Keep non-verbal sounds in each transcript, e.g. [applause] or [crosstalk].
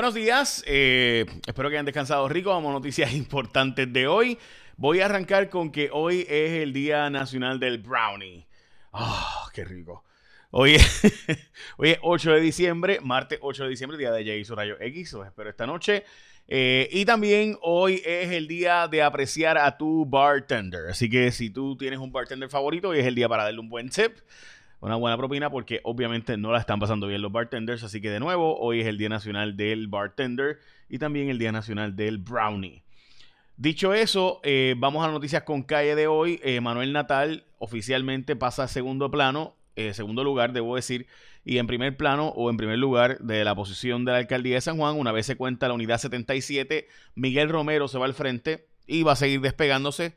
Buenos días, eh, espero que hayan descansado rico. Vamos a noticias [laughs] importantes de hoy. Voy a arrancar con que hoy es el Día Nacional del Brownie. ¡Ah, qué rico! Hoy es, [laughs] hoy es 8 de diciembre, martes 8 de diciembre, día de Jay Rayo X. Os espero esta noche. Eh, y también hoy es el día de apreciar a tu bartender. Así que si tú tienes un bartender favorito, hoy es el día para darle un buen tip una buena propina porque obviamente no la están pasando bien los bartenders. Así que de nuevo, hoy es el Día Nacional del Bartender y también el Día Nacional del Brownie. Dicho eso, eh, vamos a las noticias con calle de hoy. Eh, Manuel Natal oficialmente pasa a segundo plano, eh, segundo lugar, debo decir, y en primer plano o en primer lugar de la posición de la alcaldía de San Juan. Una vez se cuenta la unidad 77, Miguel Romero se va al frente y va a seguir despegándose.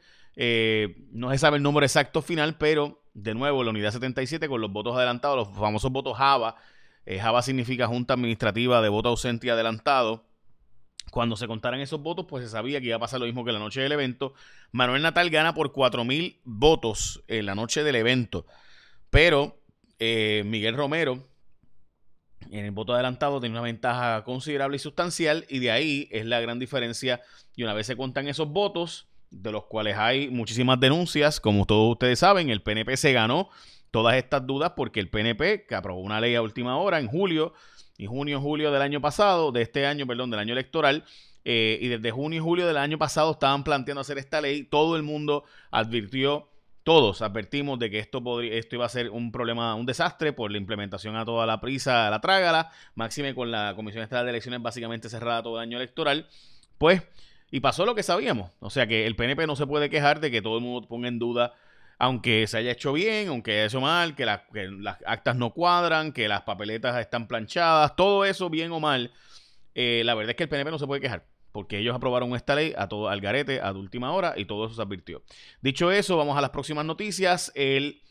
no se sabe el número exacto final, pero de nuevo la unidad 77 con los votos adelantados, los famosos votos Java. Eh, Java significa Junta Administrativa de Voto Ausente y Adelantado. Cuando se contaran esos votos, pues se sabía que iba a pasar lo mismo que la noche del evento. Manuel Natal gana por 4.000 votos en la noche del evento. Pero eh, Miguel Romero, en el voto adelantado, tiene una ventaja considerable y sustancial. Y de ahí es la gran diferencia. Y una vez se cuentan esos votos, de los cuales hay muchísimas denuncias. Como todos ustedes saben, el PNP se ganó todas estas dudas porque el PNP, que aprobó una ley a última hora en julio, y junio, julio del año pasado, de este año, perdón, del año electoral, eh, y desde junio y julio del año pasado estaban planteando hacer esta ley, todo el mundo advirtió, todos advertimos de que esto, podría, esto iba a ser un problema, un desastre por la implementación a toda la prisa, a la trágala, máxime con la Comisión Estatal de Elecciones básicamente cerrada todo el año electoral, pues y pasó lo que sabíamos. O sea que el PNP no se puede quejar de que todo el mundo ponga en duda, aunque se haya hecho bien, aunque haya hecho mal, que, las actas no cuadran, que las papeletas están planchadas, todo eso bien o mal. Eh, la verdad es que el PNP no se puede quejar. Porque ellos aprobaron esta ley a todo al garete a última hora y todo eso se advirtió. Dicho eso, vamos a las próximas noticias. El,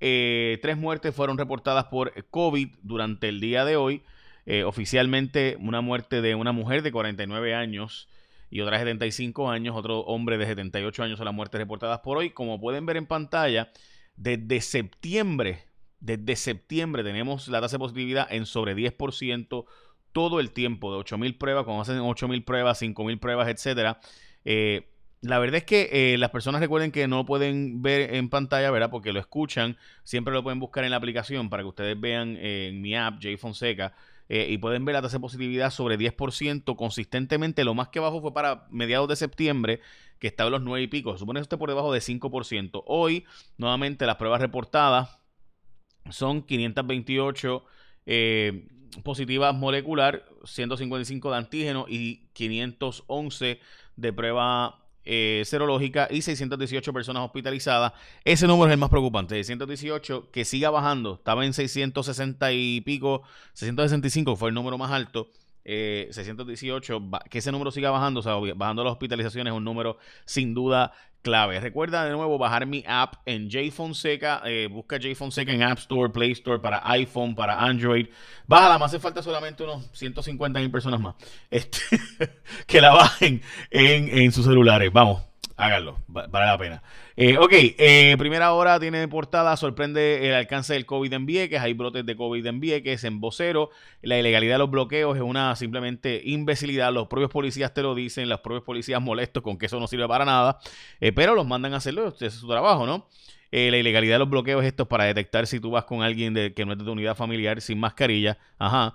eh, tres muertes fueron reportadas por COVID durante el día de hoy. Eh, oficialmente, una muerte de una mujer de 49 años y otra de 75 años, otro hombre de 78 años son las muertes reportadas por hoy. Como pueden ver en pantalla, desde septiembre, desde septiembre tenemos la tasa de positividad en sobre 10% todo el tiempo, de 8.000 pruebas, cuando hacen 8.000 pruebas, 5.000 pruebas, etcétera. Eh, la verdad es que eh, las personas recuerden que no pueden ver en pantalla, ¿verdad? Porque lo escuchan, siempre lo pueden buscar en la aplicación para que ustedes vean eh, en mi app, J Fonseca, eh, y pueden ver la tasa de positividad sobre 10% consistentemente. Lo más que bajó fue para mediados de septiembre, que estaba en los 9 y pico. Supone que esté por debajo de 5%. Hoy, nuevamente, las pruebas reportadas son 528 eh, positivas molecular, 155 de antígeno y 511 de prueba eh, serológica y 618 personas hospitalizadas. Ese número es el más preocupante, 618 que siga bajando. Estaba en 660 y pico, 665 fue el número más alto. 618, eh, que ese número siga bajando, o sea, bajando las hospitalizaciones es un número sin duda clave. Recuerda de nuevo bajar mi app en J Fonseca, eh, busca J Fonseca en App Store, Play Store para iPhone, para Android. Bájala, me hace falta solamente unos 150 mil personas más este, [laughs] que la bajen en, en sus celulares. Vamos, háganlo, vale la pena. Eh, ok, eh, primera hora tiene portada, sorprende el alcance del COVID en Vieques, hay brotes de COVID en Vieques, en vocero, la ilegalidad de los bloqueos es una simplemente imbecilidad, los propios policías te lo dicen, los propios policías molestos con que eso no sirve para nada, eh, pero los mandan a hacerlo, es su trabajo, ¿no? Eh, la ilegalidad de los bloqueos, esto es para detectar si tú vas con alguien que no es de tu unidad familiar sin mascarilla. Ajá.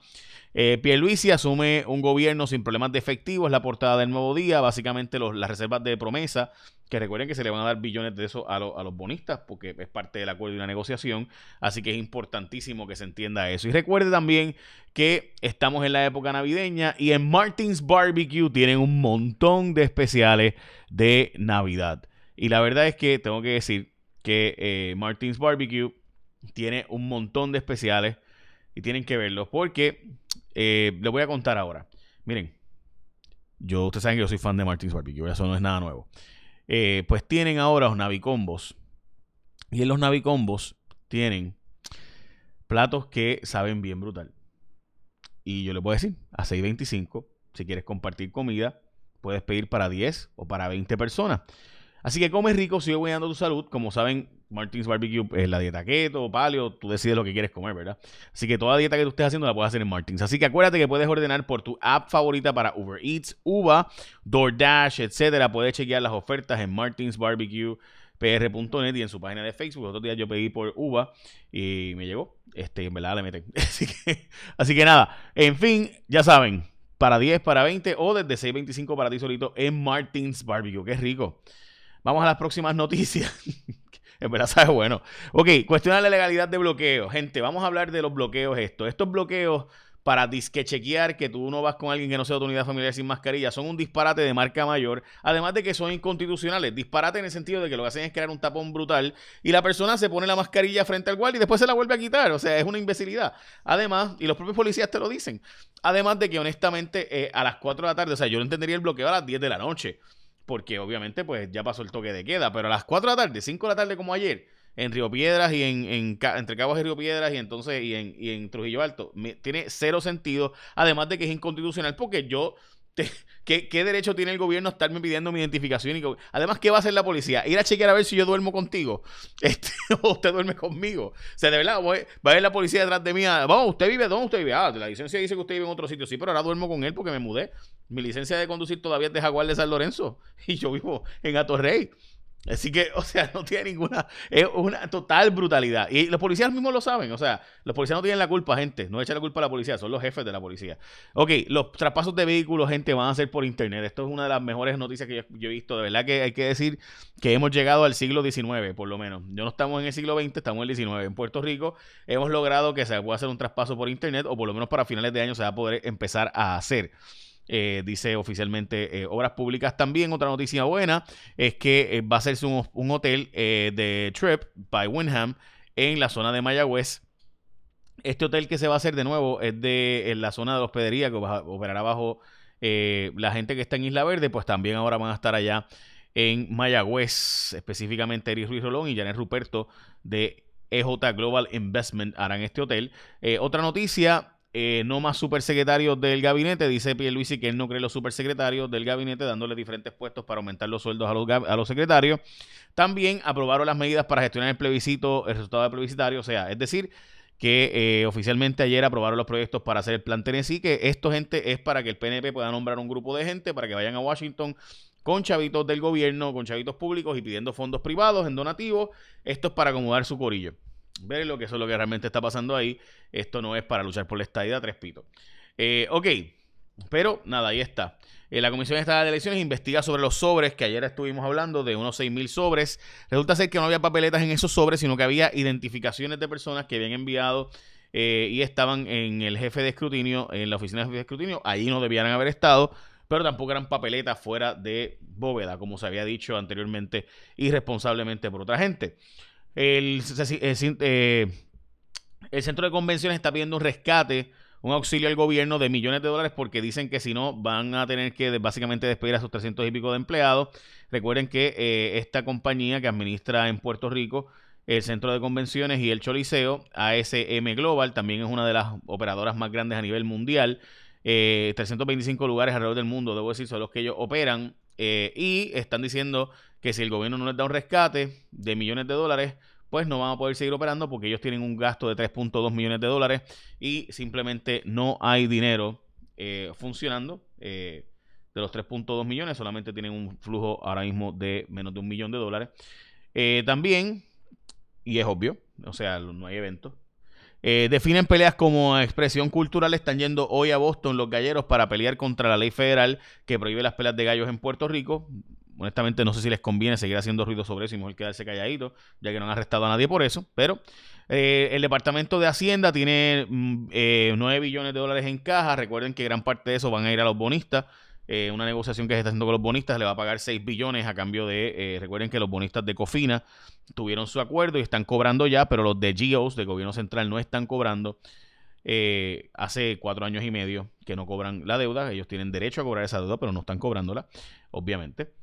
Eh, Pierluisi asume un gobierno sin problemas de efectivo, es la portada del nuevo día, básicamente las reservas de promesa, que recuerden que se le van a dar billones de eso a, a, los bonistas, porque es parte del acuerdo y una negociación, así que es importantísimo que se entienda eso. Y recuerde también que estamos en la época navideña y en Martins Barbecue tienen un montón de especiales de Navidad. Y la verdad es que tengo que decir que eh, Martins Barbecue tiene un montón de especiales y tienen que verlos porque eh, les voy a contar ahora. Miren, yo, ustedes saben que yo soy fan de Martins Barbecue, eso no es nada nuevo. Eh, pues tienen ahora los Navicombos. Y en los Navicombos tienen platos que saben bien brutal. Y yo les voy a decir, a 6.25, si quieres compartir comida, puedes pedir para 10 o para 20 personas. Así que come rico, sigue cuidando tu salud. Como saben, Martins Barbecue es la dieta keto, paleo, tú decides lo que quieres comer, ¿verdad? Así que toda dieta que tú estés haciendo la puedes hacer en Martins. Así que acuérdate que puedes ordenar por tu app favorita para Uber Eats, Uva, DoorDash, etcétera. Puedes chequear las ofertas en Martins Barbecue pr.net y en su página de Facebook. Otro día yo pedí por Uva y me llegó. Este, en verdad le meten. [laughs] Así que, así que nada, en fin, ya saben, para 10, para 20 o desde 6.25 para ti solito en Martins Barbecue. Qué rico. Vamos a las próximas noticias. [laughs] en verdad sabe bueno. Ok, cuestiona la legalidad de bloqueo. Gente, vamos a hablar de los bloqueos esto. Estos bloqueos para disque chequear que tú no vas con alguien que no sea de tu unidad familiar sin mascarilla son un disparate de marca mayor, además de que son inconstitucionales. Disparate en el sentido de que lo que hacen es crear un tapón brutal y la persona se pone la mascarilla frente al guardia y después se la vuelve a quitar. O sea, es una imbecilidad. Además, y los propios policías te lo dicen, además de que honestamente eh, a las 4 de la tarde, o sea, yo no entendería el bloqueo a las 10 de la noche, porque obviamente pues ya pasó el toque de queda, pero a las 4 de la tarde, 5 de la tarde como ayer en Río Piedras y en, entre Cabos y Río Piedras y entonces y en, y en Trujillo Alto. tiene cero sentido, además de que es inconstitucional porque yo ¿qué, derecho tiene el gobierno a estarme pidiendo mi identificación? Y, además, ¿qué va a hacer la policía? Ir a chequear a ver si yo duermo contigo. [laughs] Este, o usted duerme conmigo. O sea, de verdad, va a ver la policía detrás de mí. Vamos, ¿usted vive? ¿Dónde usted vive? Ah, la licencia dice que usted vive en otro sitio. Sí, pero ahora duermo con él porque me mudé. Mi licencia de conducir todavía es de Jaguar de San Lorenzo. [laughs] Y yo vivo en Atorrey. Así que, [laughs] o sea, no tiene ninguna. Es una total brutalidad. Y los policías mismos lo saben. O sea, los policías no tienen la culpa, gente. No echan la culpa a la policía, son los jefes de la policía. Ok, los traspasos de vehículos, gente, van a ser por internet. Esto es una de las mejores noticias que yo, he visto. De verdad que hay que decir que hemos llegado al siglo XIX, por lo menos. Yo no estamos en el siglo XX, estamos en el XIX. En Puerto Rico hemos logrado que se pueda hacer un traspaso por internet, o por lo menos para finales de año se va a poder empezar a hacer. Eh, dice oficialmente eh, Obras Públicas. También otra noticia buena es que eh, va a hacerse un, hotel de Trip by Wyndham en la zona de Mayagüez. Este hotel que se va a hacer de nuevo es de en la zona de la hospedería que operará bajo la gente que está en Isla Verde, pues también ahora van a estar allá en Mayagüez, específicamente Eric Ruiz Rolón y Janet Ruperto de EJ Global Investment harán este hotel. otra noticia, eh, no más supersecretarios del gabinete. Dice Pierluisi que él no cree los supersecretarios del gabinete, dándole diferentes puestos para aumentar los sueldos a los, a los secretarios. También aprobaron las medidas para gestionar el plebiscito, el resultado del plebiscitario. O sea, es decir, que eh, oficialmente ayer aprobaron los proyectos para hacer el plan Tennessee, que esto, gente, es para que el PNP pueda nombrar un grupo de gente para que vayan a Washington con chavitos del gobierno, con chavitos públicos y pidiendo fondos privados en donativos. Esto es para acomodar su corillo ver lo que eso es lo que realmente está pasando ahí. Esto no es para luchar por la estadía, tres pitos. Eh, ok, pero nada, ahí está. Eh, la Comisión Estatal de Elecciones investiga sobre los sobres que ayer estuvimos hablando de unos 6.000 sobres. Resulta ser que no había papeletas en esos sobres, sino que había identificaciones de personas que habían enviado eh, y estaban en el jefe de escrutinio, en la oficina de jefe de escrutinio. Ahí no debieran haber estado, pero tampoco eran papeletas fuera de bóveda, como se había dicho anteriormente, irresponsablemente por otra gente. El, eh, el centro de convenciones está pidiendo un rescate, un auxilio al gobierno de millones de dólares porque dicen que si no van a tener que básicamente despedir a sus 300 y pico de empleados. Recuerden que eh, esta compañía que administra en Puerto Rico el centro de convenciones y el Choliseo, ASM Global, también es una de las operadoras más grandes a nivel mundial. 325 eh, lugares alrededor del mundo, debo decir, son los que ellos operan. Y están diciendo que si el gobierno no les da un rescate de millones de dólares, pues no van a poder seguir operando porque ellos tienen un gasto de 3.2 millones de dólares y simplemente no hay dinero eh, funcionando. Eh, de los 3.2 millones, solamente tienen un flujo ahora mismo de menos de un millón de dólares. Eh, también, y es obvio, o sea, no hay eventos. Definen peleas como expresión cultural. Están yendo hoy a Boston los galleros para pelear contra la ley federal que prohíbe las peleas de gallos en Puerto Rico honestamente no sé si les conviene seguir haciendo ruido sobre eso y mejor quedarse calladito, ya que no han arrestado a nadie por eso, pero eh, el Departamento de Hacienda tiene 9 mm, eh, billones de dólares en caja, recuerden que gran parte de eso van a ir a los bonistas, eh, una negociación que se está haciendo con los bonistas le va a pagar 6 billones a cambio de, recuerden que los bonistas de Cofina tuvieron su acuerdo y están cobrando ya, pero los de GEOs, del gobierno central, no están cobrando. hace cuatro años y medio que no cobran la deuda. Ellos tienen derecho a cobrar esa deuda, pero no están cobrándola, obviamente.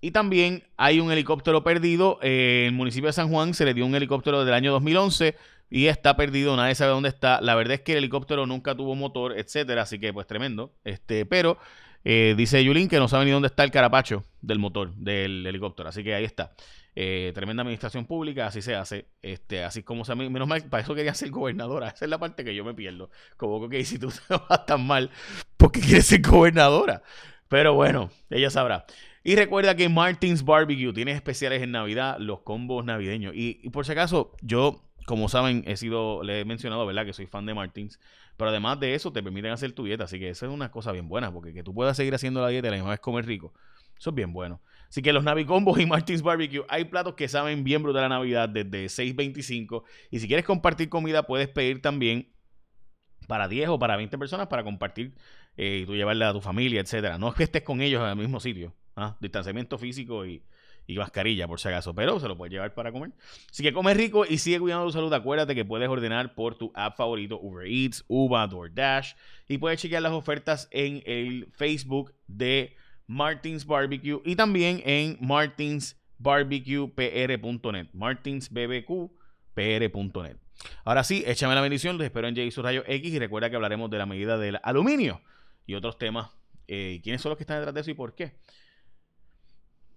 Y también hay un helicóptero perdido. en el municipio de San Juan se le dio un helicóptero del año 2011 y está perdido, nadie sabe dónde está. La verdad es que el helicóptero nunca tuvo motor, etcétera, así que pues tremendo. Este, pero Eh, dice Yulín que no sabe ni dónde está el carapacho del motor del helicóptero. Así que ahí está. Eh, tremenda administración pública, así se hace. Este, así como se menos mal, para eso quería ser gobernadora. Esa es la parte que yo me pierdo. Como que [laughs] si tú te vas tan mal, ¿por qué quieres ser gobernadora? Pero bueno, ella sabrá. Y recuerda que Martins Barbecue tiene especiales en Navidad, los combos navideños. Y por si acaso, yo como saben, he sido, le he mencionado, ¿verdad? Que soy fan de Martins. Pero además de eso, te permiten hacer tu dieta. Así que eso es una cosa bien buena. Porque que tú puedas seguir haciendo la dieta y la misma vez comer rico. Eso es bien bueno. Así que los Navicombos y Martins Barbecue, hay platos que saben bien brutal la Navidad desde 6.25. Y si quieres compartir comida, puedes pedir también para 10 o para 20 personas para compartir eh, y tú llevarla a tu familia, etcétera. No es que estés con ellos en el mismo sitio. ¿ah? Distanciamiento físico y, y mascarilla por si acaso, pero se lo puedes llevar para comer. Así que come rico y sigue cuidando tu salud. Acuérdate que puedes ordenar por tu app favorito Uber Eats, Uber, DoorDash y puedes chequear las ofertas en el Facebook de Martins Barbecue y también en martinsbarbecuepr.net, martinsbbqpr.net. Ahora sí, échame la bendición, los espero en J Rayo X y recuerda que hablaremos de la medida del aluminio y otros temas. Eh, ¿Quiénes son los que están detrás de eso y por qué?